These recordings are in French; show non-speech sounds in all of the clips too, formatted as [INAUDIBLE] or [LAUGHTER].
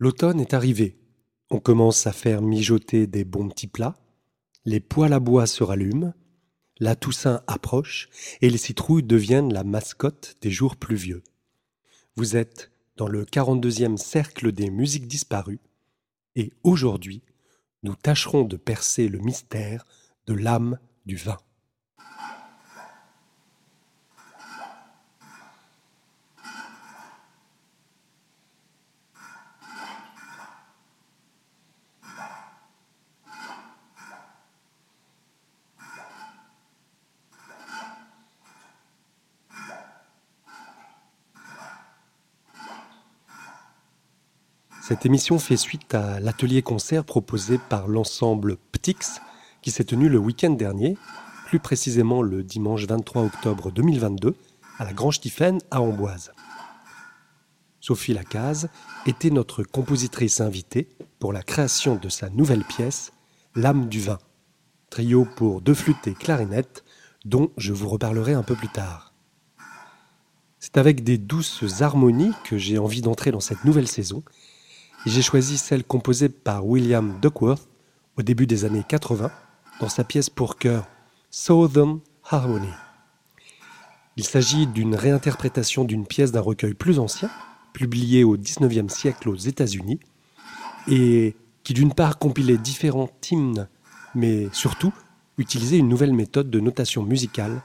L'automne est arrivé. On commence à faire mijoter des bons petits plats. Les poêles à bois se rallument. La Toussaint approche et les citrouilles deviennent la mascotte des jours pluvieux. Vous êtes dans le 42e cercle des musiques disparues et aujourd'hui, nous tâcherons de percer le mystère de l'âme du vin. Cette émission fait suite à l'atelier concert proposé par l'ensemble Ptix qui s'est tenu le week-end dernier, plus précisément le dimanche 23 octobre 2022, à la Grange Tiffen à Amboise. Sophie Lacaze était notre compositrice invitée pour la création de sa nouvelle pièce, L'âme du vin, trio pour deux flûtes et clarinettes, dont je vous reparlerai un peu plus tard. C'est avec des douces harmonies que j'ai envie d'entrer dans cette nouvelle saison j'ai choisi celle composée par William Duckworth au début des années 80 dans sa pièce pour chœur Southern Harmony. Il s'agit d'une réinterprétation d'une pièce d'un recueil plus ancien, publié au XIXe siècle aux États-Unis, et qui d'une part compilait différents hymnes, mais surtout utilisait une nouvelle méthode de notation musicale,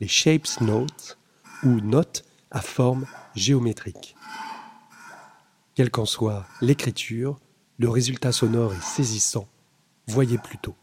les shapes notes, ou notes à forme géométrique. Quelle qu'en soit l'écriture, le résultat sonore est saisissant. Voyez plutôt.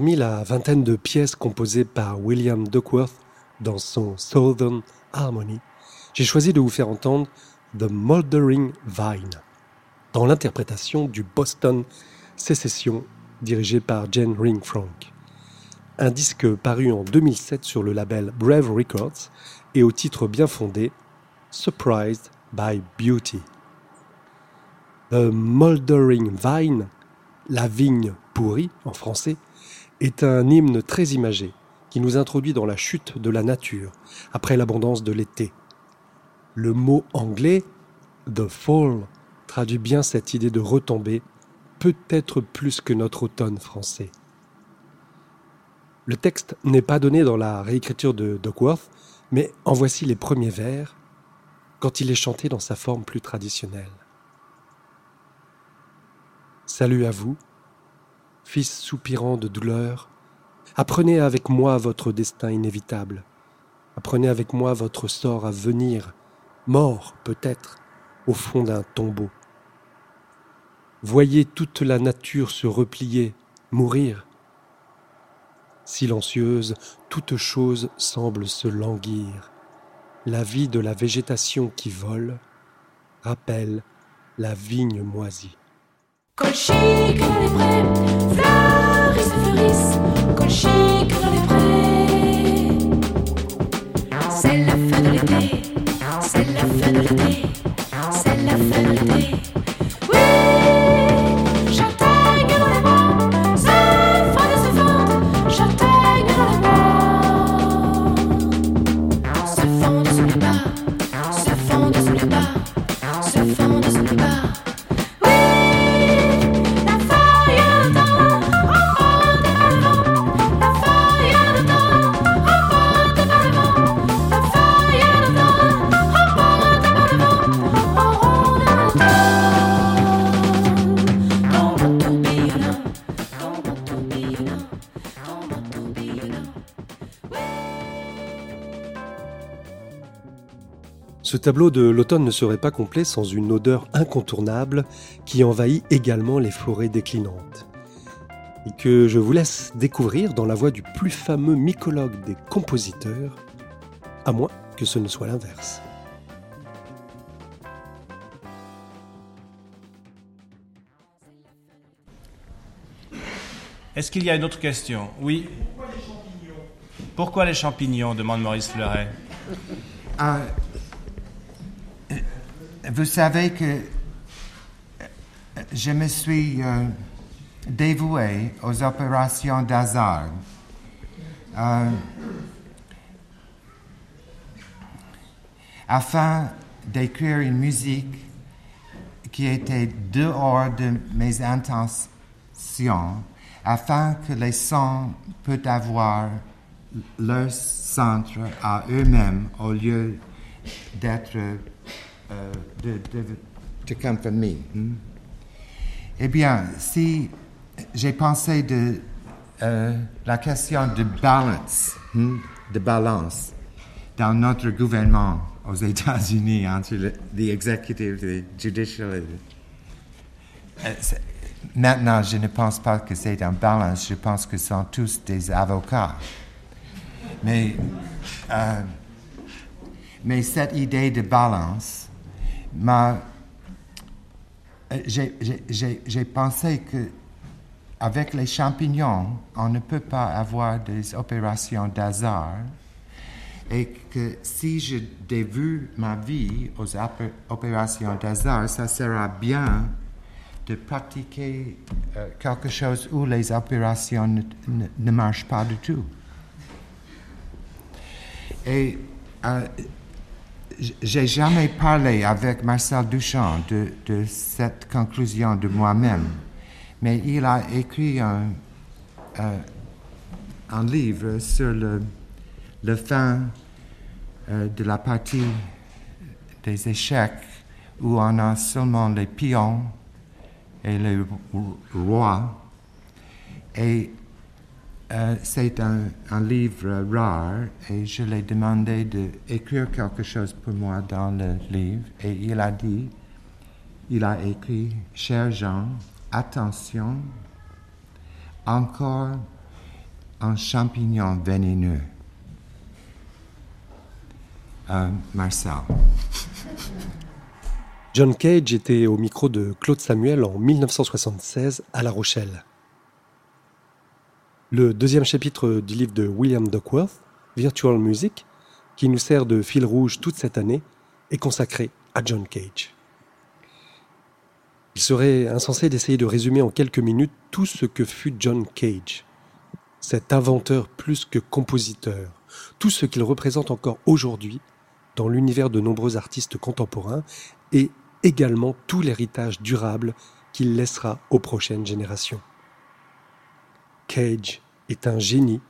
Parmi la vingtaine de pièces composées par William Duckworth dans son Southern Harmony, j'ai choisi de vous faire entendre The Moldering Vine, dans l'interprétation du Boston Sécession dirigé par Jane Ring Frank. Un disque paru en 2007 sur le label Brave Records et au titre bien fondé Surprised by Beauty. The Moldering Vine, la vigne pourrie en français, est un hymne très imagé qui nous introduit dans la chute de la nature après l'abondance de l'été. Le mot anglais The Fall traduit bien cette idée de retomber, peut-être plus que notre automne français. Le texte n'est pas donné dans la réécriture de Duckworth, mais en voici les premiers vers quand il est chanté dans sa forme plus traditionnelle. Salut à vous, fils soupirant de douleur, apprenez avec moi votre destin inévitable, apprenez avec moi votre sort à venir, mort peut-être, au fond d'un tombeau. Voyez toute la nature se replier, mourir. Silencieuse, toute chose semble se languir. La vie de la végétation qui vole rappelle la vigne moisie. Chic dans les prés, fleurissent et fleurissent. Chic dans les Ce tableau de l'automne ne serait pas complet sans une odeur incontournable qui envahit également les forêts déclinantes. Et que je vous laisse découvrir dans la voix du plus fameux mycologue des compositeurs, à moins que ce ne soit l'inverse. Est-ce qu'il y a une autre question? Oui. Pourquoi les champignons? Demande Maurice Fleuret. Ah, vous savez que euh, je me suis euh, dévoué aux opérations d'hasard. Euh, afin d'écrire une musique qui était dehors de mes intentions, afin que les sons puissent avoir leur centre à eux-mêmes au lieu d'être de, de, to come from me. hmm? Eh bien, si j'ai pensé de euh, la question de balance, hmm, de balance dans notre gouvernement aux États-Unis entre le the executive, le et le- Euh, c'est- Maintenant, je ne pense pas que c'est un balance, je pense que ce sont tous des avocats. Mais, euh, mais cette idée de balance m'a. euh, J'ai pensé que avec les champignons, on ne peut pas avoir des opérations d'hasard et que si je dévoue ma vie aux opé- opérations d'hasard, ça sera bien de pratiquer euh, quelque chose où les opérations ne, marchent pas du tout. Et euh, j'ai jamais parlé avec Marcel Duchamp de, cette conclusion de moi-même, mais il a écrit un, euh, un livre sur le, le fin euh, de la partie des échecs où on a seulement les pions et les ro- rois. Euh, c'est un, un livre rare et je lui ai demandé d'écrire quelque chose pour moi dans le livre et il a dit, il a écrit, cher Jean, attention, encore un champignon vénéneux. Euh, Marcel. John Cage était au micro de Claude Samuel en 1976 à La Rochelle. Le deuxième chapitre du livre de William Duckworth, Virtual Music, qui nous sert de fil rouge toute cette année, est consacré à John Cage. Il serait insensé d'essayer de résumer en quelques minutes tout ce que fut John Cage, cet inventeur plus que compositeur, tout ce qu'il représente encore aujourd'hui dans l'univers de nombreux artistes contemporains et également tout l'héritage durable qu'il laissera aux prochaines générations. Cage est un génie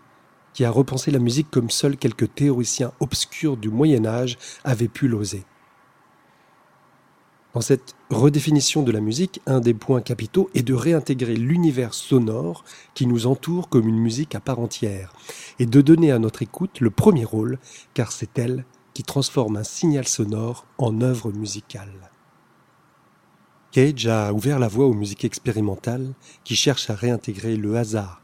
qui a repensé la musique comme seuls quelques théoriciens obscurs du Moyen Âge avaient pu l'oser. Dans cette redéfinition de la musique, un des points capitaux est de réintégrer l'univers sonore qui nous entoure comme une musique à part entière, et de donner à notre écoute le premier rôle, car c'est elle qui transforme un signal sonore en œuvre musicale. Cage a ouvert la voie aux musiques expérimentales qui cherchent à réintégrer le hasard,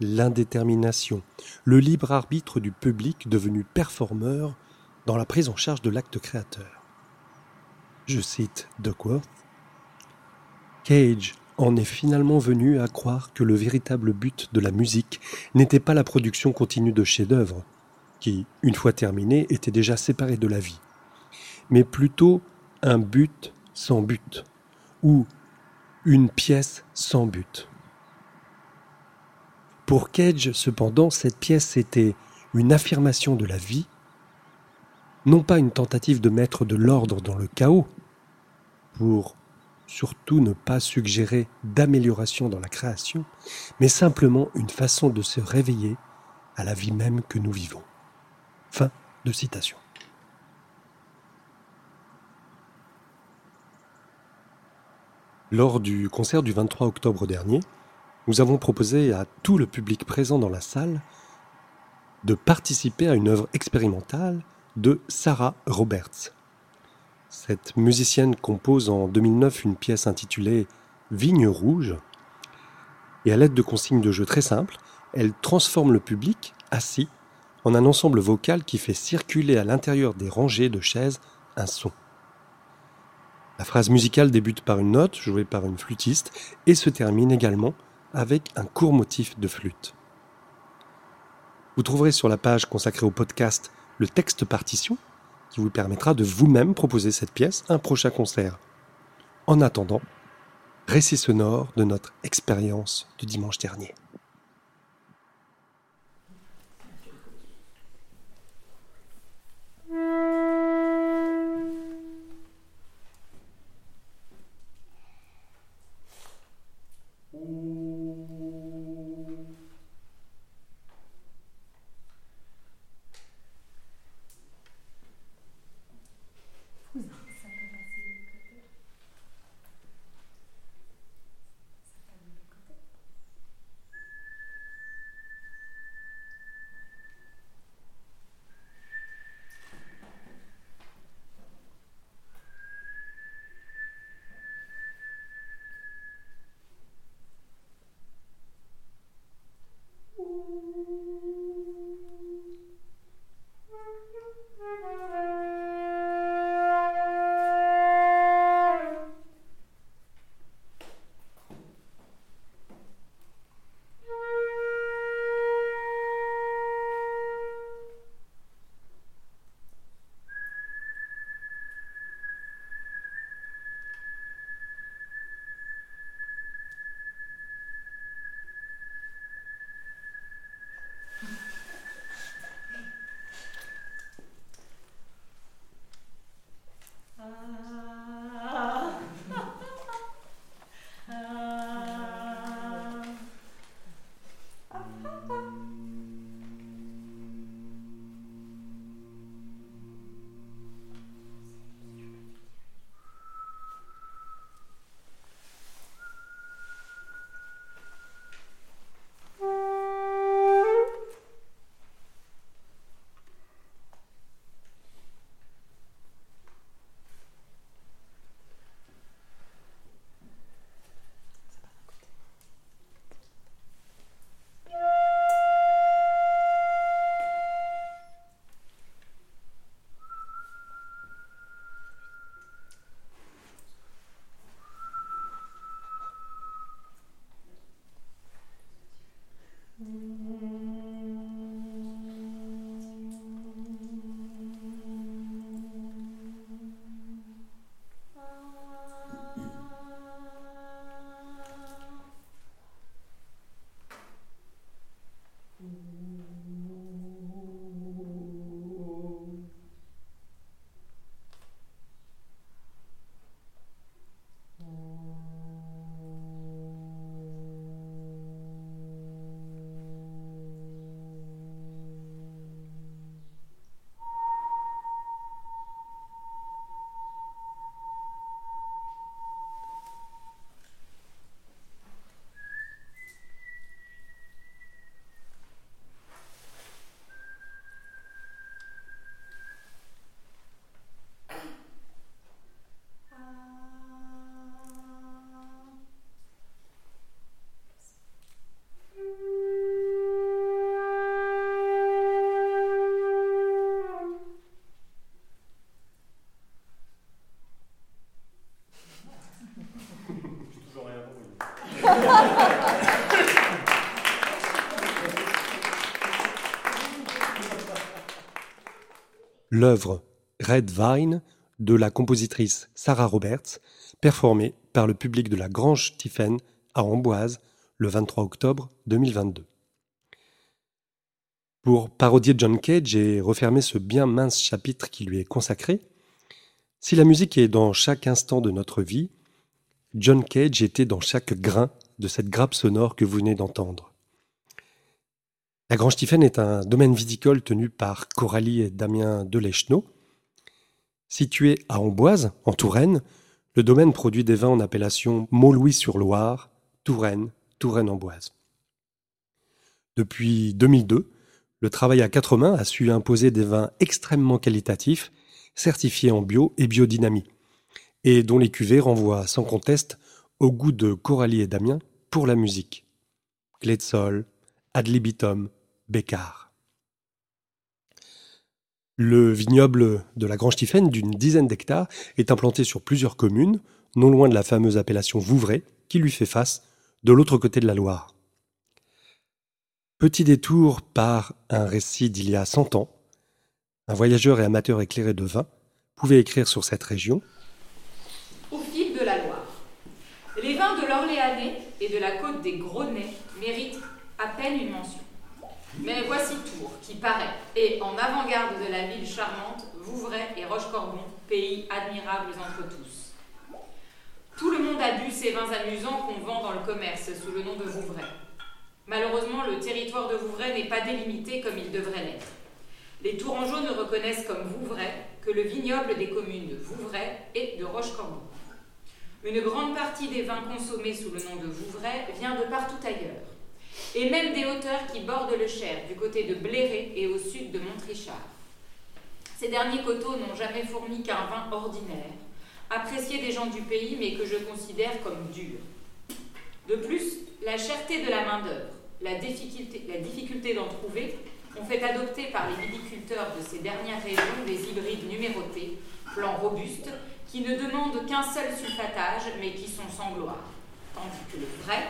l'indétermination, le libre arbitre du public devenu performeur dans la prise en charge de l'acte créateur. Je cite Duckworth. Cage en est finalement venu à croire que le véritable but de la musique n'était pas la production continue de chefs-d'œuvre, qui, une fois terminés, étaient déjà séparés de la vie, mais plutôt un but sans but, ou une pièce sans but. Pour Cage, cependant, cette pièce était une affirmation de la vie, non pas une tentative de mettre de l'ordre dans le chaos, pour surtout ne pas suggérer d'amélioration dans la création, mais simplement une façon de se réveiller à la vie même que nous vivons. Fin de citation. Lors du concert du 23 octobre dernier, nous avons proposé à tout le public présent dans la salle de participer à une œuvre expérimentale de Sarah Roberts. Cette musicienne compose en 2009 une pièce intitulée Vigne rouge, et à l'aide de consignes de jeu très simples, elle transforme le public, assis, en un ensemble vocal qui fait circuler à l'intérieur des rangées de chaises un son. La phrase musicale débute par une note jouée par une flûtiste et se termine également avec un court motif de flûte. Vous trouverez sur la page consacrée au podcast le texte partition qui vous permettra de vous-même proposer cette pièce à un prochain concert. En attendant, récit sonore de notre expérience du dimanche dernier. L'œuvre Red Vine de la compositrice Sarah Roberts, performée par le public de la Grange Stephen à Amboise le 23 octobre 2022. Pour parodier John Cage et refermer ce bien mince chapitre qui lui est consacré, si la musique est dans chaque instant de notre vie, John Cage était dans chaque grain de cette grappe sonore que vous venez d'entendre. La Grange Stephen est un domaine viticole tenu par Coralie et Damien Delecheneau. Situé à Amboise, en Touraine, le domaine produit des vins en appellation Mont-Louis-sur-Loire, Touraine, Touraine-Amboise. Depuis 2002, le travail à quatre mains a su imposer des vins extrêmement qualitatifs, certifiés en bio et biodynamie, et dont les cuvées renvoient sans conteste au goût de Coralie et Damien pour la musique. Clé de sol, ad libitum, Bécard. Le vignoble de la Grange Tiphaine, d'une dizaine d'hectares, est implanté sur plusieurs communes, non loin de la fameuse appellation Vouvray, qui lui fait face de l'autre côté de la Loire. Petit détour par un récit d'il y a cent ans, un voyageur et amateur éclairé de vin pouvait écrire sur cette région. Au fil de la Loire. Les vins de l'Orléanais et de la côte des Grenets méritent à peine une mention. Mais voici Tours, qui paraît, et en avant-garde de la ville charmante, Vouvray et Rochecorbon, pays admirables entre tous. Tout le monde a bu ces vins amusants qu'on vend dans le commerce sous le nom de Vouvray. Malheureusement, le territoire de Vouvray n'est pas délimité comme il devrait l'être. Les Tourangeaux ne reconnaissent comme Vouvray que le vignoble des communes de Vouvray et de Rochecorbon. Une grande partie des vins consommés sous le nom de Vouvray vient de partout ailleurs, et même des hauteurs qui bordent le Cher, du côté de Bléré et au sud de Montrichard. Ces derniers coteaux n'ont jamais fourni qu'un vin ordinaire, apprécié des gens du pays, mais que je considère comme dur. De plus, la cherté de la main-d'œuvre, la difficulté, la difficulté d'en trouver, ont fait adopter par les viticulteurs de ces dernières régions des hybrides numérotés, plants robustes, qui ne demandent qu'un seul sulfatage, mais qui sont sans gloire. Tandis que le vrai,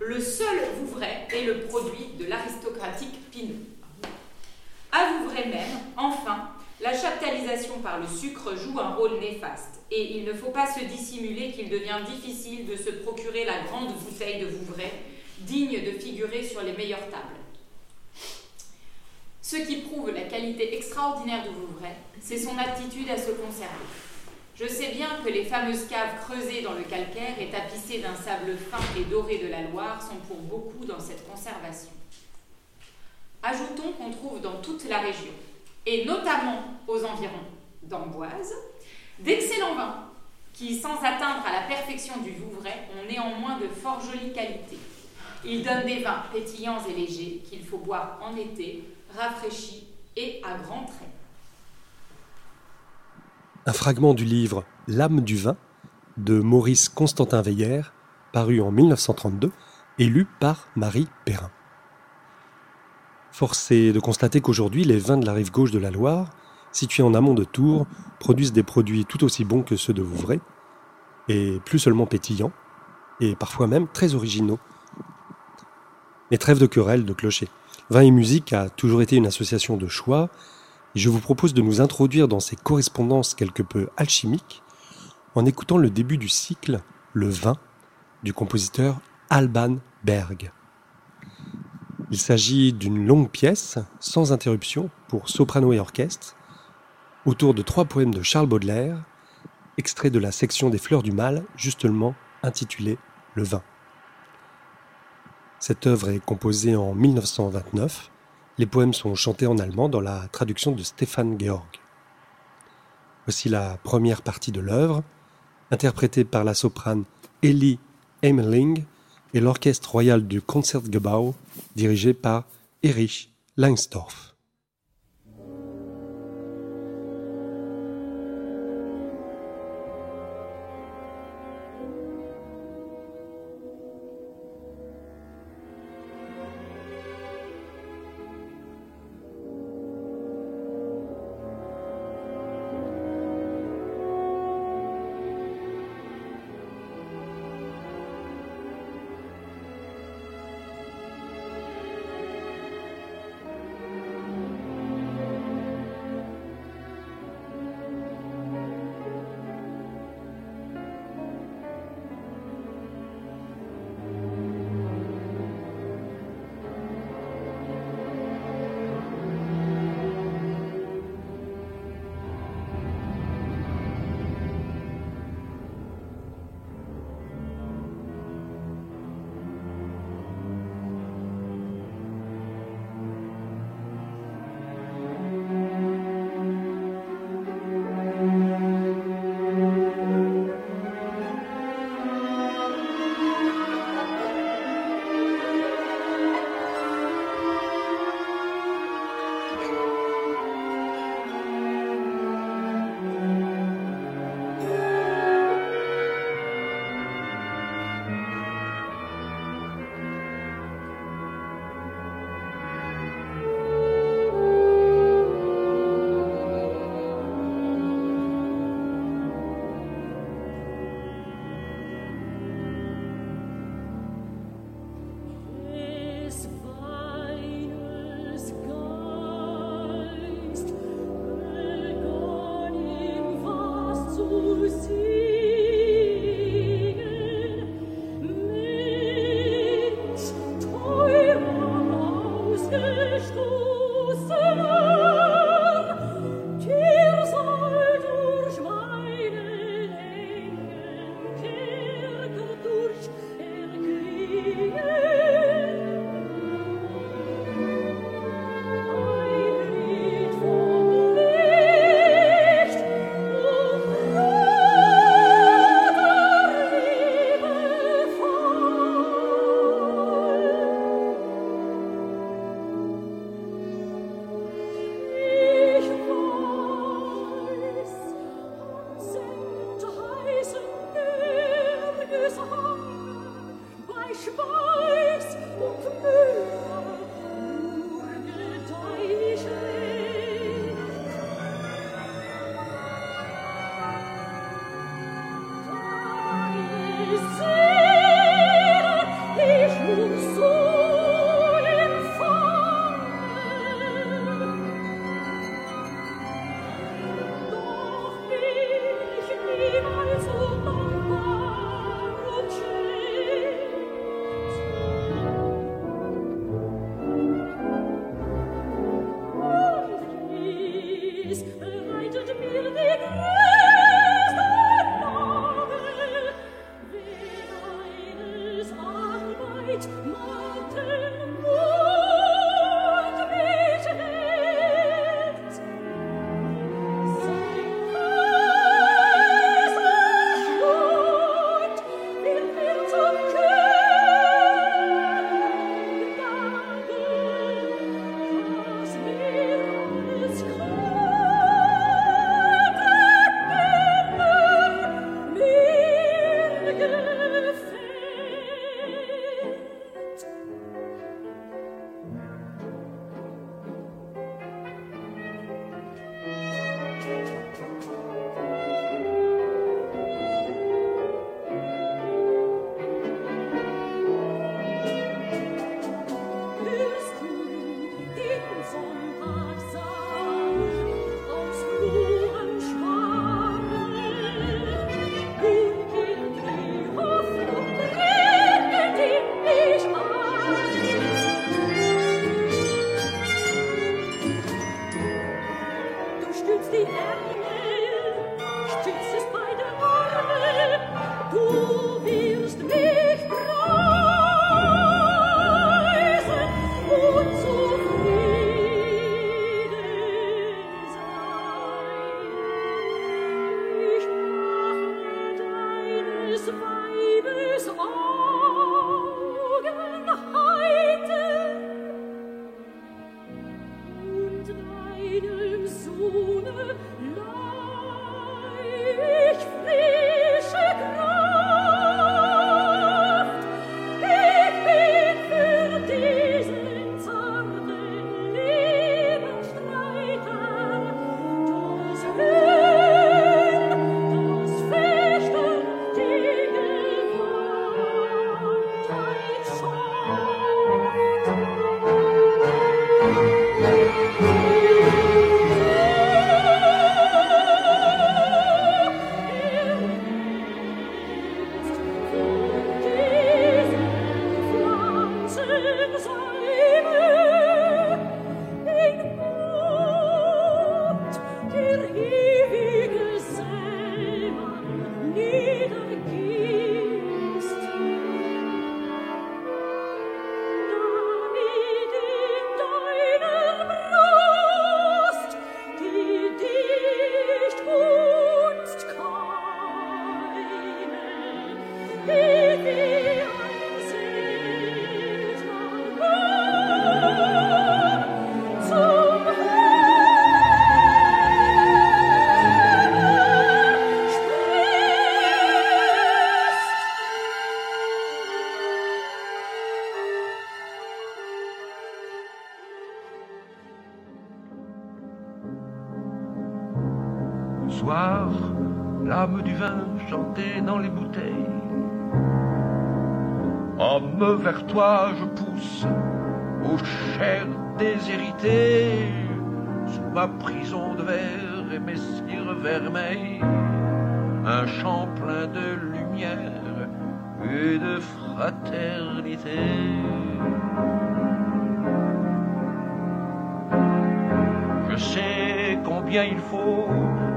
le seul Vouvray est le produit de l'aristocratique Pinot. À Vouvray même, enfin, la chaptalisation par le sucre joue un rôle néfaste, et il ne faut pas se dissimuler qu'il devient difficile de se procurer la grande bouteille de Vouvray, digne de figurer sur les meilleures tables. Ce qui prouve la qualité extraordinaire de Vouvray, c'est son aptitude à se conserver. Je sais bien que les fameuses caves creusées dans le calcaire et tapissées d'un sable fin et doré de la Loire sont pour beaucoup dans cette conservation. Ajoutons qu'on trouve dans toute la région, et notamment aux environs d'Amboise, d'excellents vins qui, sans atteindre à la perfection du Vouvray, ont néanmoins de fort jolies qualités. Ils donnent des vins pétillants et légers qu'il faut boire en été, rafraîchis et à grands traits. Un fragment du livre L'âme du vin de Maurice Constantin Veiller, paru en 1932 et lu par Marie Perrin. Force est de constater qu'aujourd'hui, les vins de la rive gauche de la Loire, situés en amont de Tours, produisent des produits tout aussi bons que ceux de Vouvray, et plus seulement pétillants, et parfois même très originaux. Mais trêve de querelle, de clocher. Vin et musique a toujours été une association de choix, je vous propose de nous introduire dans ces correspondances quelque peu alchimiques en écoutant le début du cycle Le vin du compositeur Alban Berg. Il s'agit d'une longue pièce, sans interruption, pour soprano et orchestre, autour de trois poèmes de Charles Baudelaire, extraits de la section des Fleurs du Mal, justement intitulée Le vin. Cette œuvre est composée en 1929. Les poèmes sont chantés en allemand dans la traduction de Stéphane Georg. Voici la première partie de l'œuvre, interprétée par la soprane Ellie Emmerling et l'orchestre royal du Concertgebouw, dirigé par Erich Langsdorff.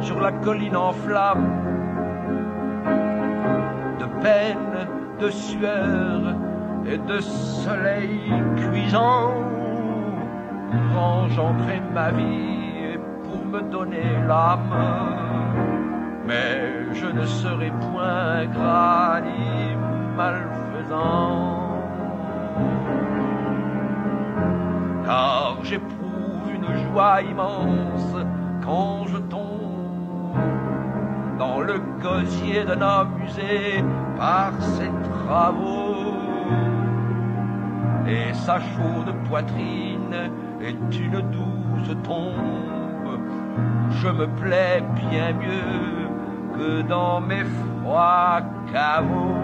Sur la colline en flammes de peine, de sueur et de soleil cuisant pour engendrer ma vie pour me donner l'âme. Mais je ne serai point gras ni malfaisant, car j'éprouve une joie immense quand le gosier d'un homme par ses travaux et sa chaude poitrine est une douce tombe. Je me plais bien mieux que dans mes froids caveaux.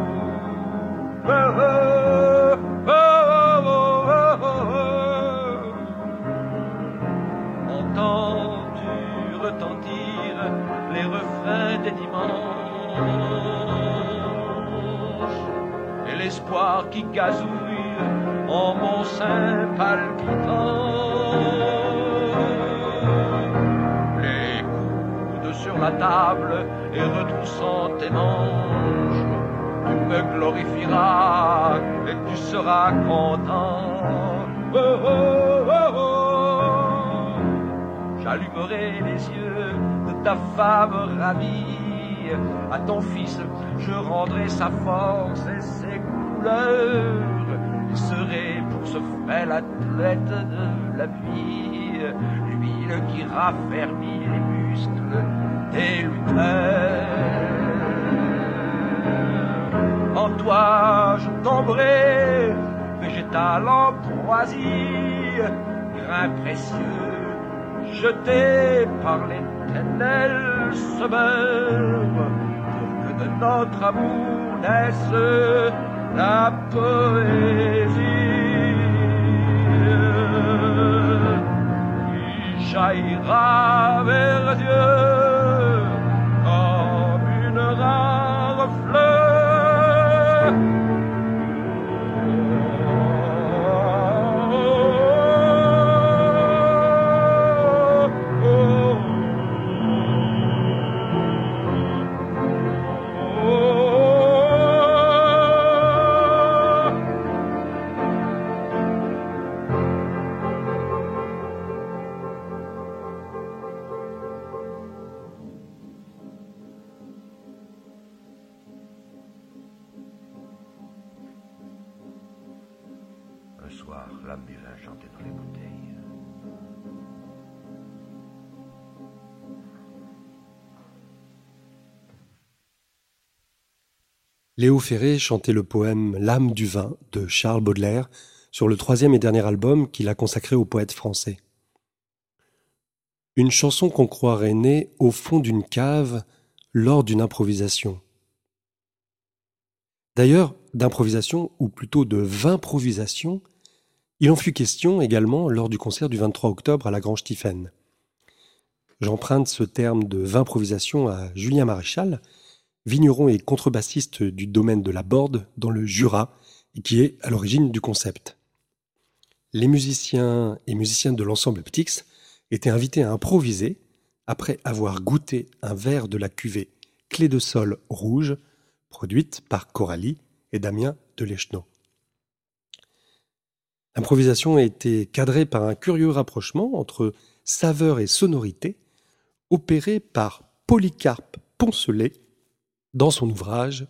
Et l'espoir qui gazouille en mon sein palpitant les coudes sur la table et retroussant tes manches tu me glorifieras et tu seras content Oh, oh, oh, oh. J'allumerai les yeux de ta femme ravie. À ton fils, je rendrai sa force et ses couleurs. Je serai pour ce frêle athlète de la vie, l'huile qui raffermit les muscles des lutteurs. En toi, je tomberai, végétal ambroisie, grain précieux jeté par l'éternel semeur, pour que de notre amour naisse la poésie qui jaillira vers Dieu l'âme du vin chantait dans les bouteilles. Léo Ferré chantait le poème L'âme du vin de Charles Baudelaire sur le troisième et dernier album qu'il a consacré au poète français. Une chanson qu'on croirait née au fond d'une cave lors d'une improvisation. D'ailleurs, d'improvisation, ou plutôt de vimprovisation, il en fut question également lors du concert du 23 octobre à la Grange Tiphaine. J'emprunte ce terme de vimprovisation à Julien Maréchal, vigneron et contrebassiste du domaine de la Borde dans le Jura qui est à l'origine du concept. Les musiciens et musiciens de l'ensemble Ptix étaient invités à improviser après avoir goûté un verre de la cuvée Clé de Sol rouge produite par Coralie et Damien Delechenot. L'improvisation a été cadrée par un curieux rapprochement entre saveur et sonorité opéré par Polycarpe Poncelet dans son ouvrage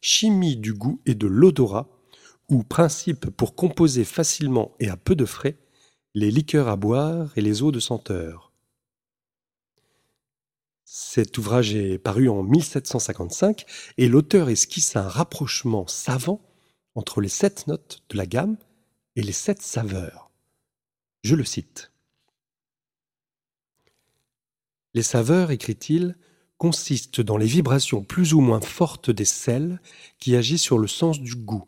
Chimie du goût et de l'odorat ou principe pour composer facilement et à peu de frais les liqueurs à boire et les eaux de senteur. Cet ouvrage est paru en 1755 et l'auteur esquisse un rapprochement savant entre les sept notes de la gamme et les sept saveurs. Je le cite. Les saveurs, écrit-il, consistent dans les vibrations plus ou moins fortes des sels qui agissent sur le sens du goût,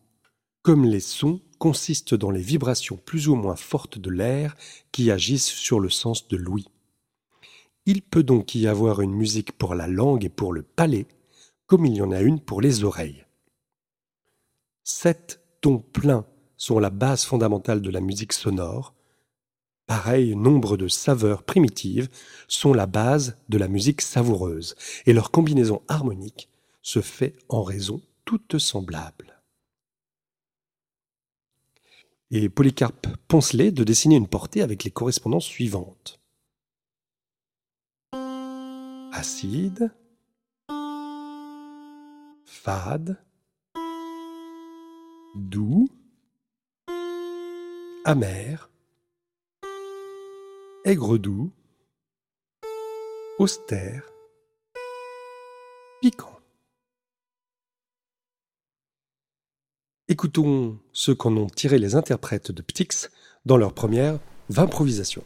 comme les sons consistent dans les vibrations plus ou moins fortes de l'air qui agissent sur le sens de l'ouïe. Il peut donc y avoir une musique pour la langue et pour le palais, comme il y en a une pour les oreilles. Sept tons pleins sont la base fondamentale de la musique sonore. Pareil nombre de saveurs primitives sont la base de la musique savoureuse, et leur combinaison harmonique se fait en raison toute semblable. Et Polycarpe Poncelet de dessiner une portée avec les correspondances suivantes. Acide, fade, doux, amer, aigre-doux, austère, piquant. Écoutons ce qu'en ont tiré les interprètes de Ptix dans leur première Vimprovisation.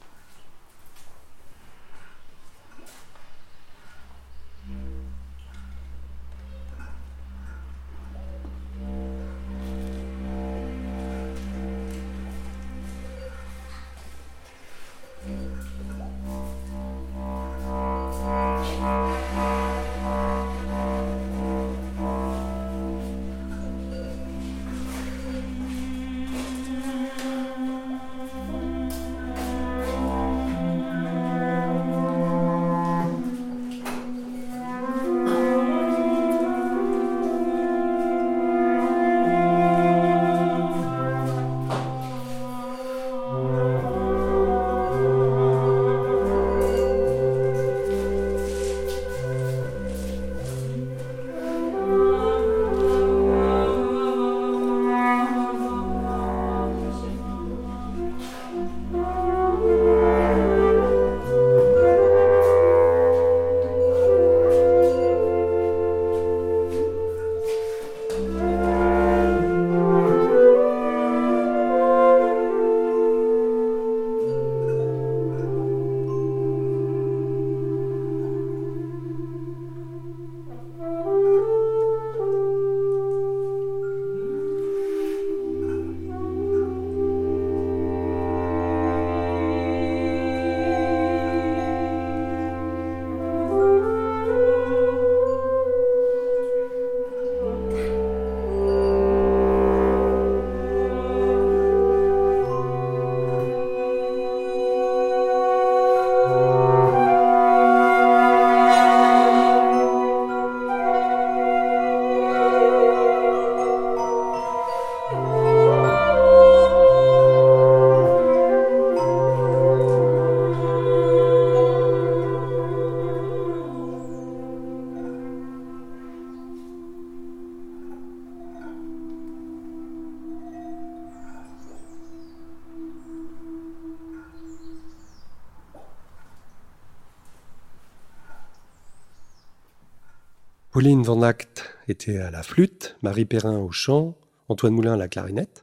Pauline Van Act était à la flûte, Marie Perrin au chant, Antoine Moulin à la clarinette,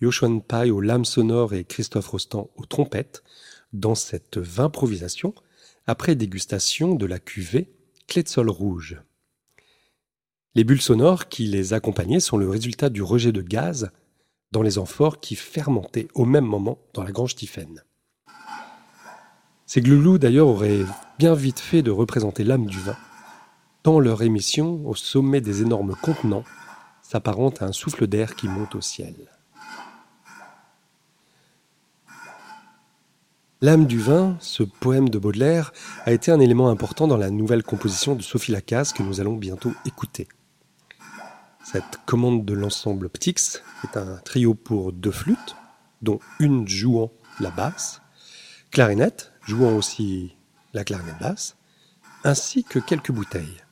Yoshua Pai au lame sonore et Christophe Rostand aux trompettes, dans cette improvisation, après dégustation de la cuvée Clé de sol rouge. Les bulles sonores qui les accompagnaient sont le résultat du rejet de gaz dans les amphores qui fermentaient au même moment dans la grange Tiphaine. Ces gloulous d'ailleurs auraient bien vite fait de représenter l'âme du vin, tant leur émission, au sommet des énormes contenants, s'apparente à un souffle d'air qui monte au ciel. L'âme du vin, ce poème de Baudelaire, a été un élément important dans la nouvelle composition de Sophie Lacaze que nous allons bientôt écouter. Cette commande de l'ensemble Ptix est un trio pour deux flûtes, dont une jouant la basse, clarinette, jouant aussi la clarinette basse, ainsi que quelques bouteilles.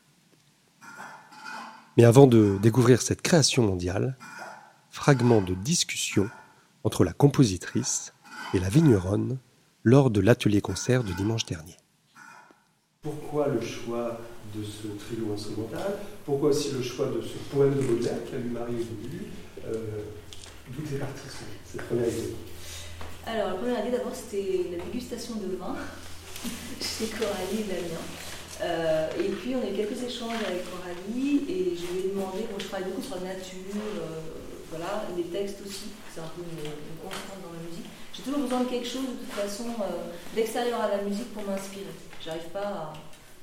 Mais avant de découvrir cette création mondiale, fragment de discussion entre la compositrice et la vigneronne lors de l'atelier concert de dimanche dernier. Pourquoi le choix de ce trio instrumental? Pourquoi aussi le choix de ce poème de Baudelaire qui a eu Marie au début? Euh, D'où est parti cette première idée? Alors, la première idée d'abord, c'était la dégustation de vin [LAUGHS] chez Coralie et Damien. Euh, et puis, on a eu quelques échanges avec Coralie et je lui ai demandé, bon, je travaille beaucoup sur la nature, euh, voilà, les textes aussi, c'est un peu une, une dans la musique. J'ai toujours besoin de quelque chose de toute façon euh, d'extérieur à la musique pour m'inspirer. J'arrive pas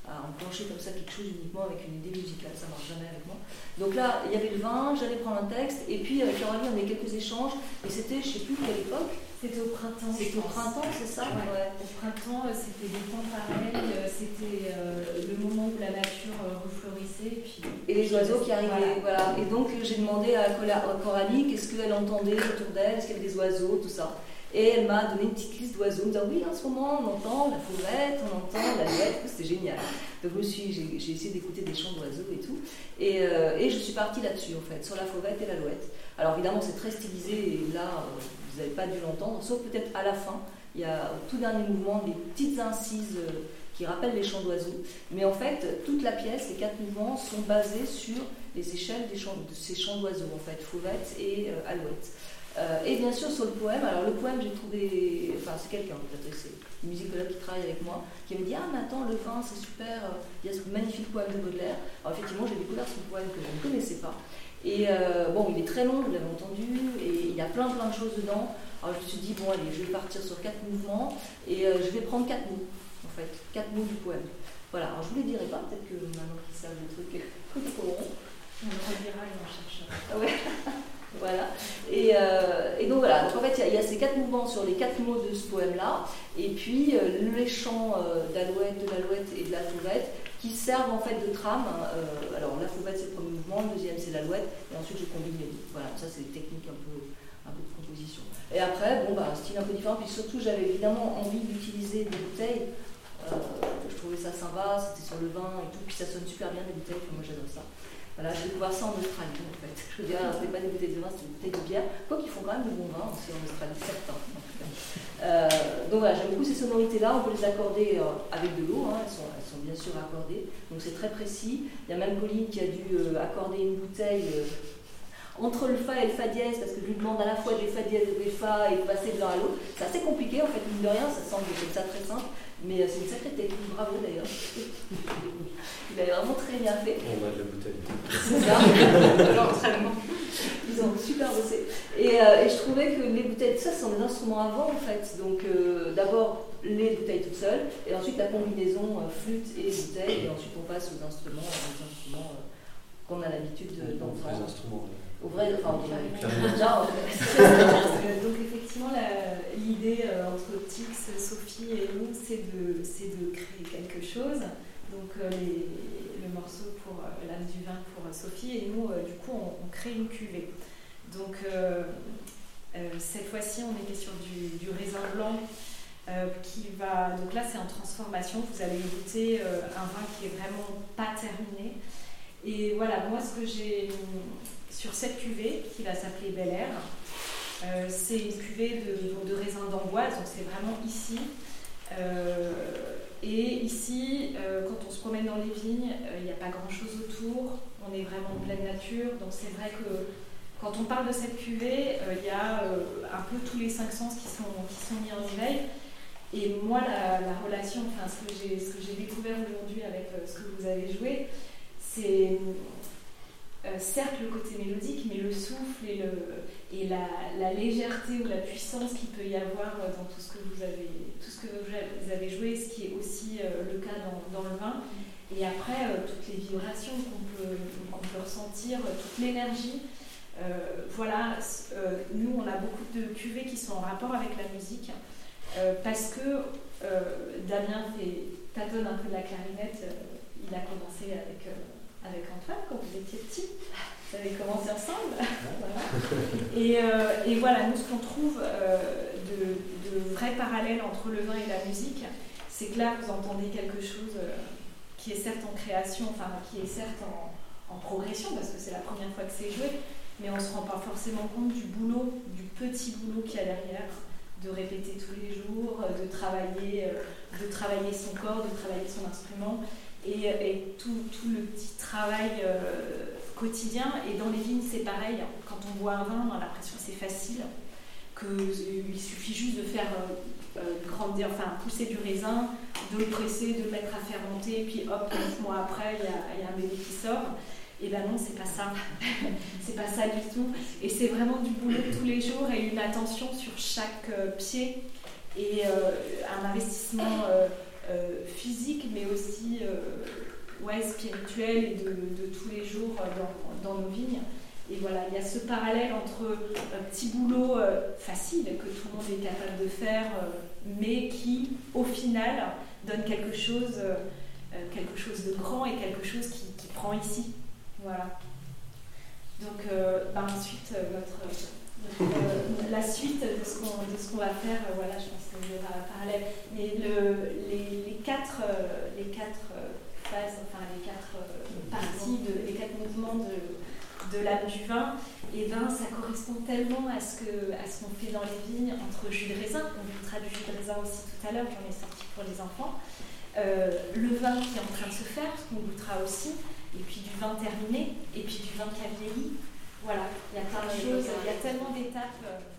à, à enclencher comme ça quelque chose uniquement avec une idée musicale, ça marche jamais avec moi. Donc là, il y avait le vin, j'allais prendre un texte, et puis avec Coralie, on a eu quelques échanges, et c'était, je sais plus quelle époque, C'était au printemps. c'était au printemps, c'est ça Ouais. Ouais. Au printemps, euh, c'était des temps pareils, euh, c'était euh, le moment où la nature refleurissait. Et, puis, Et les oiseaux qui arrivaient, Voilà. voilà. Et donc j'ai demandé à Coralie qu'est-ce qu'elle entendait autour d'elle, est-ce qu'il y avait des oiseaux, tout ça. Et elle m'a donné une petite liste d'oiseaux, en me disant oui, en ce moment on entend la fauvette, on entend la muette, [LAUGHS] c'était génial. Donc je me suis, j'ai, j'ai essayé d'écouter des chants d'oiseaux et tout. Et, euh, et je suis partie là-dessus en fait, sur la fauvette et l'alouette. Alors évidemment c'est très stylisé et là euh, vous n'avez pas dû l'entendre, sauf peut-être à la fin. Il y a au tout dernier mouvement des petites incises euh, qui rappellent les chants d'oiseaux. Mais en fait, toute la pièce, les quatre mouvements, sont basés sur les échelles de ces chants d'oiseaux, en fait, fauvette et euh, alouette. Euh, et bien sûr sur le poème, alors le poème j'ai trouvé, enfin c'est quelqu'un peut-être, c'est une musicologue qui travaille avec moi, qui me dit ah mais attends le vin c'est super, euh, il y a ce magnifique poème de Baudelaire. Alors effectivement j'ai découvert ce poème que je ne connaissais pas. Et euh, bon il est très long, vous l'avez entendu, et il y a plein plein de choses dedans. Alors je me suis dit bon allez je vais partir sur quatre mouvements et euh, je vais prendre quatre mots en fait, quatre mots du poème. Voilà, alors je vous les dirai pas, peut-être que maintenant qu'ils savent le truc, [LAUGHS] ils. On le redira et on cherchera. Ah ouais. [LAUGHS] voilà. Et, euh, et donc voilà, donc en fait il y a- ces quatre mouvements sur les quatre mots de ce poème-là, et puis euh, les chants euh, d'alouette, de l'alouette et de la fauvette qui servent en fait de trame. Alors la fauvette c'est le premier mouvement, le deuxième c'est l'alouette, et ensuite je combine les deux. Voilà, ça c'est des techniques un peu, de composition. Et après, bon bah style un peu différent, puis surtout j'avais évidemment envie d'utiliser des bouteilles. Je trouvais ça sympa, c'était sur le vin et tout, puis ça sonne super bien les bouteilles, moi j'adore ça. Voilà, j'ai découvert ça en Australie en fait. Je veux dire, c'était pas des bouteilles de vin, c'était des bouteilles de bière. Quoi qu'ils font quand même de bon vin aussi en Australie, certains. Euh, donc voilà, j'aime beaucoup ces sonorités-là, on peut les accorder euh, avec de l'eau, hein, elles, sont, elles sont bien sûr accordées, donc c'est très précis. Il y a même Pauline qui a dû euh, accorder une bouteille entre le fa et le fa dièse, parce que je lui demande à la fois des fa dièse et des fa et de passer de l'un à l'autre. C'est assez compliqué en fait, mine de rien, ça semble comme ça très simple, mais euh, c'est une sacrée technique, bravo d'ailleurs. [LAUGHS] Il avait vraiment très bien fait. On va de la bouteille. C'est ça. L'entraînement. Ils ont super bossé. Et, euh, et je trouvais que les bouteilles, ça, ce sont des instruments à vent en fait. Donc euh, d'abord les bouteilles toutes seules, et ensuite la combinaison euh, flûte et bouteille, et ensuite on passe aux instruments, aux instruments euh, qu'on a l'habitude de- d'entendre. instruments. Au vrai, enfin, au vrai. [LAUGHS] Donc effectivement, l'idée euh, entre Tix, Sophie et nous, c'est de, créer quelque chose. Donc euh, les- le morceau pour euh, l'âme du vin pour euh, Sophie et nous, euh, du coup, on, on crée une cuvée. Donc euh, euh, cette fois-ci, on était sur du, du raisin blanc euh, qui va. Donc là, c'est en transformation. Vous allez goûter euh, un vin qui est vraiment pas terminé. Et voilà, moi, ce que j'ai sur cette cuvée qui va s'appeler Bel Air, euh, c'est une cuvée de, de raisin d'amboise, donc c'est vraiment ici. Euh, Et ici, euh, quand on se promène dans les vignes, il n'y a pas grand-chose autour. On est vraiment en pleine nature. Donc c'est vrai que quand on parle de cette cuvée, il y a un peu tous les cinq sens qui sont, mis en éveil. Et moi, la, la relation, enfin ce que j'ai, découvert aujourd'hui avec ce que vous avez joué, c'est euh, certes le côté mélodique, mais le souffle et, la, légèreté ou la puissance qu'il peut y avoir dans tout ce que vous avez, joué, ce qui est aussi euh, le cas dans, le vin. Et après, euh, toutes les vibrations qu'on peut, ressentir, toute l'énergie. Voilà, nous, on a beaucoup de cuvées qui sont en rapport avec la musique. parce que Damien fait, tâtonne un peu de la clarinette. il a commencé avec, avec Antoine quand vous étiez petit. Vous avez commencé ensemble. Voilà. Et, euh, et voilà, nous, ce qu'on trouve euh, de, de vrais parallèles entre le vin et la musique, c'est que là, vous entendez quelque chose euh, qui est certes en création, enfin, qui est certes en, en progression, parce que c'est la première fois que c'est joué, mais on ne se rend pas forcément compte du boulot, du petit boulot qu'il y a derrière, de répéter tous les jours, de travailler, de travailler son corps, de travailler son instrument, et, tout, tout le petit travail euh, quotidien. Et dans les vignes, c'est pareil. Quand on boit un vin, on a l'impression que c'est facile, qu'il suffit juste de faire euh, euh, grandir, enfin pousser du raisin, de le presser, de le mettre à fermenter, et puis hop, neuf mois après, il y y a un bébé qui sort. Et ben non, c'est pas ça. [LAUGHS] c'est pas ça du tout. Et c'est vraiment du boulot tous les jours et une attention sur chaque pied et un investissement physique, mais aussi euh, ouais, spirituel et de, tous les jours euh, dans, nos vignes. Et voilà, il y a ce parallèle entre un petit boulot euh, facile que tout le monde est capable de faire, euh, mais qui, au final, donne quelque chose, euh, euh, quelque chose de grand et quelque chose qui, prend ici. Voilà. Donc, euh, bah, ensuite, euh, notre, euh, la suite de ce qu'on va faire, euh, voilà, je pense qu'il y aura parallèle. Mais le, les, quatre, euh, les quatre phases, enfin les quatre parties, les quatre mouvements de, l'âme du vin, et ben ça correspond tellement à ce qu'on fait dans les vignes entre jus de raisin. On goûtera du jus de raisin aussi tout à l'heure, j'en ai sorti pour les enfants. Le vin qui est en train de se faire, ce qu'on goûtera aussi, et puis du vin terminé, et puis du vin qui a vieilli. Voilà, il y a plein de choses, il y a tellement d'étapes.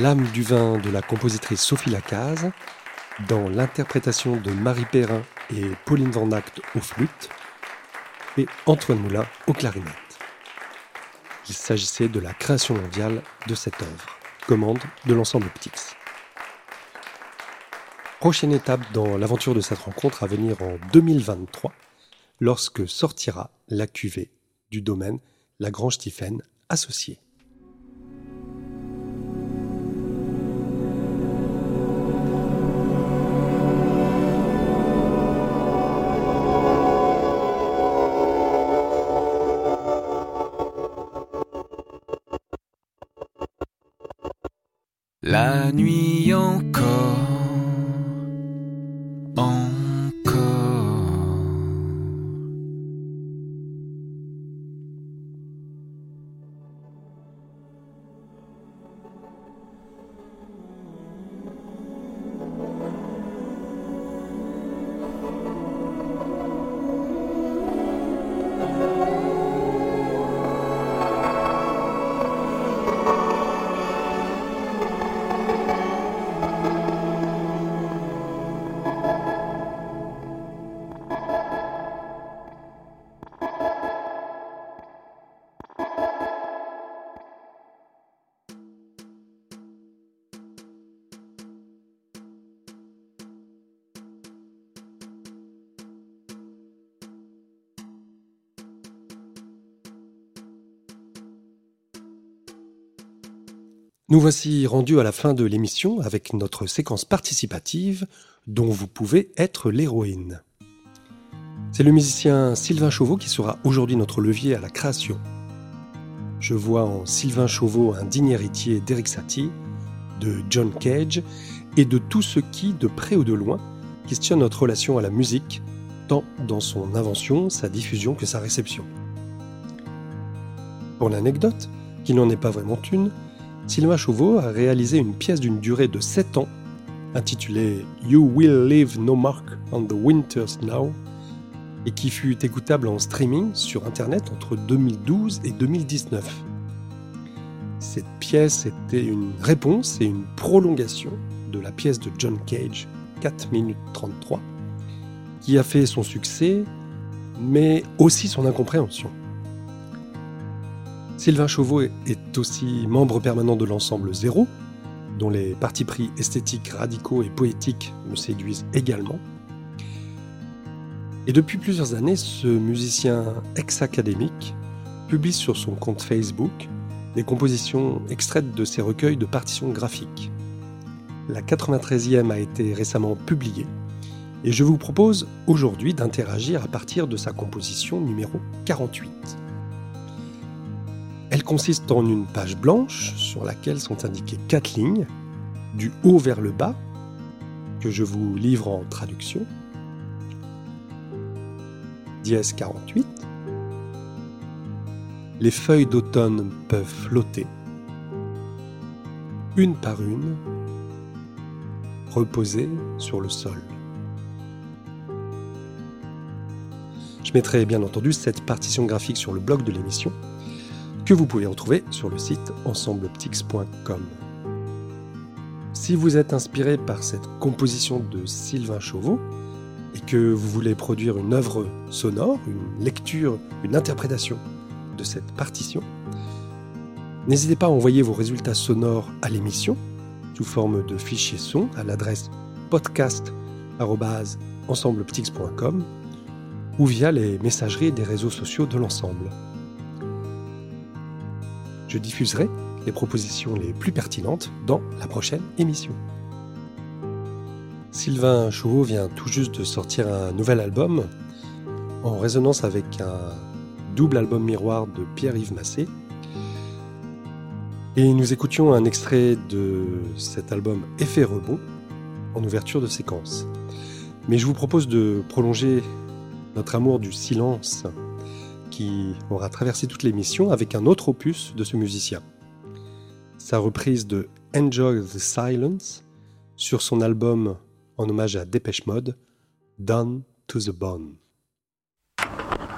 L'âme du vin de la compositrice Sophie Lacaze, dans l'interprétation de Marie Perrin et Pauline Van Act au flûte, et Antoine Moulin au clarinette. Il s'agissait de la création mondiale de cette œuvre, commande de l'ensemble Ptix. Prochaine étape dans l'aventure de cette rencontre à venir en 2023, lorsque sortira la cuvée du domaine Lagrange Stephen Nous voici rendus à la fin de l'émission avec notre séquence participative dont vous pouvez être l'héroïne. C'est le musicien Sylvain Chauveau qui sera aujourd'hui notre levier à la création. Je vois en Sylvain Chauveau un digne héritier d'Eric Satie, de John Cage et de tous ceux qui, de près ou de loin, questionnent notre relation à la musique, tant dans son invention, sa diffusion que sa réception. Pour l'anecdote, qui n'en est pas vraiment une, Sylvain Chauveau a réalisé une pièce d'une durée de 7 ans, intitulée You Will Leave No Mark on the Winter's Now, et qui fut écoutable en streaming sur Internet entre 2012 et 2019. Cette pièce était une réponse et une prolongation de la pièce de John Cage, 4 minutes 33, qui a fait son succès, mais aussi son incompréhension. Sylvain Chauveau est aussi membre permanent de l'ensemble Zéro, dont les partis pris esthétiques, radicaux et poétiques me séduisent également. Et depuis plusieurs années, ce musicien ex-académique publie sur son compte Facebook des compositions extraites de ses recueils de partitions graphiques. La 93e a été récemment publiée et je vous propose aujourd'hui d'interagir à partir de sa composition numéro 48. Elle consiste en une page blanche sur laquelle sont indiquées quatre lignes, du haut vers le bas, que je vous livre en traduction. Dièse 48. Les feuilles d'automne peuvent flotter, une par une, reposer sur le sol. Je mettrai bien entendu cette partition graphique sur le blog de l'émission que vous pouvez retrouver sur le site ensembleptix.com. Si vous êtes inspiré par cette composition de Sylvain Chauveau et que vous voulez produire une œuvre sonore, une lecture, une interprétation de cette partition, n'hésitez pas à envoyer vos résultats sonores à l'émission sous forme de fichiers son à l'adresse podcast@ensembleptix.com ou via les messageries des réseaux sociaux de l'ensemble. Je diffuserai les propositions les plus pertinentes dans la prochaine émission. Sylvain Chauveau vient tout juste de sortir un nouvel album en résonance avec un double album miroir de Pierre-Yves Massé. Et nous écoutions un extrait de cet album Effet Rebond en ouverture de séquence. Mais je vous propose de prolonger notre amour du silence qui aura traversé toute l'émission avec un autre opus de ce musicien. Sa reprise de Enjoy the Silence sur son album en hommage à Dépêche Mode, Down to the Bone.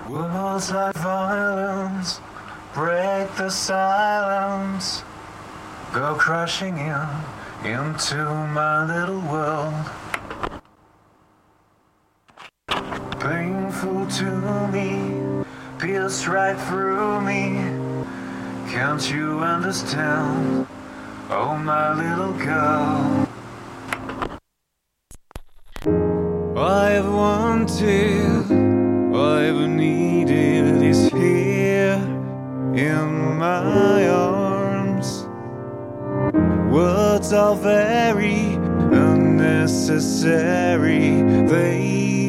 Violence break the silence. go into my little world. Painful to pierce right through me. Can't you understand? Oh, my little girl. I've wanted, I've needed is here in my arms. Words are very unnecessary, they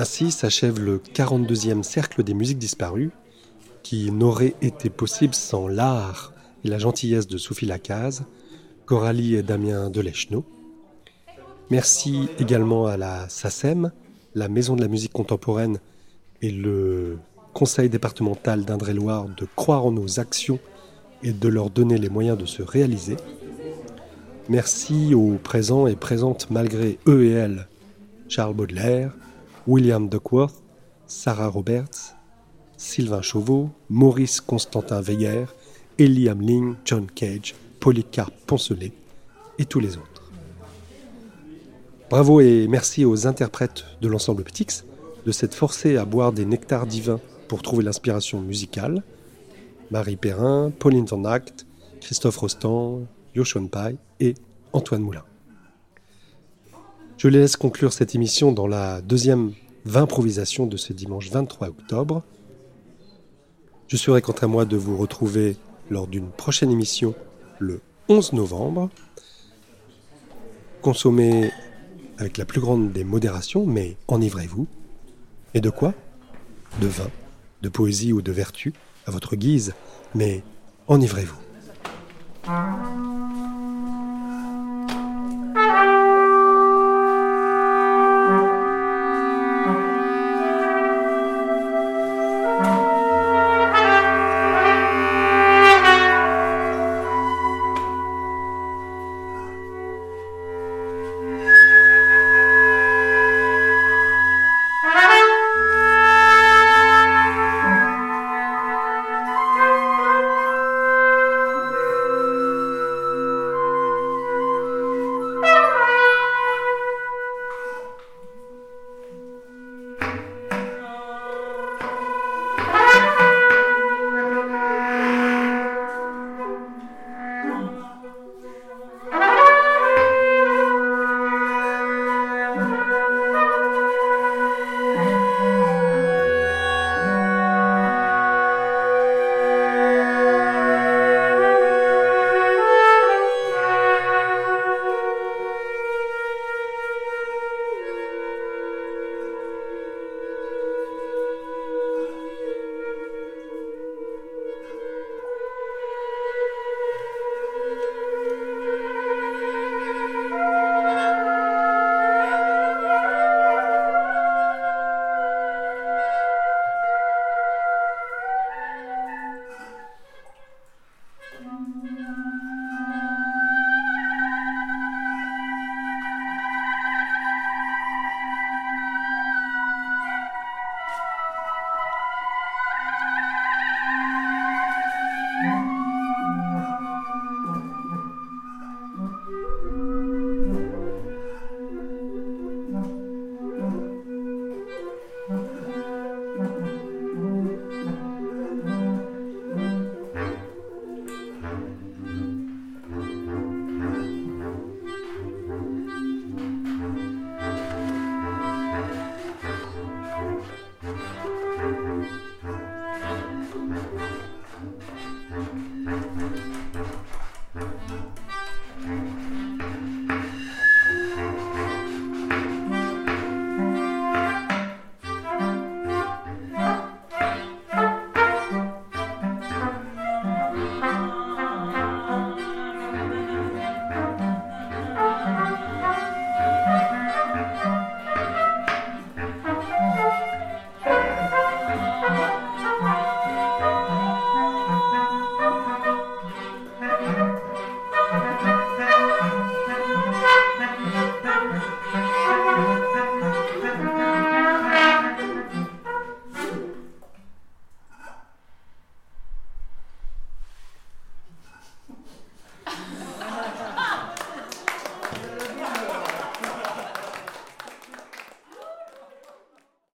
Ainsi s'achève le 42e cercle des musiques disparues, qui n'aurait été possible sans l'art et la gentillesse de Sophie Lacaze, Coralie et Damien Delecheneau. Merci également à la SACEM, la Maison de la musique contemporaine et le Conseil départemental d'Indre-et-Loire de croire en nos actions et de leur donner les moyens de se réaliser. Merci aux présents et présentes malgré eux et elles, Charles Baudelaire, William Duckworth, Sarah Roberts, Sylvain Chauveau, Maurice Constantin Veiller, Ellie Hamling, John Cage, Polycarpe Poncelet et tous les autres. Bravo et merci aux interprètes de l'ensemble Ptix de s'être forcés à boire des nectars divins pour trouver l'inspiration musicale. Marie Perrin, Pauline Van Act, Christophe Rostand, Yoshon Pai et Antoine Moulin. Je les laisse conclure cette émission dans la deuxième improvisation de ce dimanche 23 octobre. Je serai quant à moi de vous retrouver lors d'une prochaine émission le 11 novembre. Consommez avec la plus grande des modérations, mais enivrez-vous. Et de quoi? De vin, de poésie ou de vertu, à votre guise, mais enivrez-vous.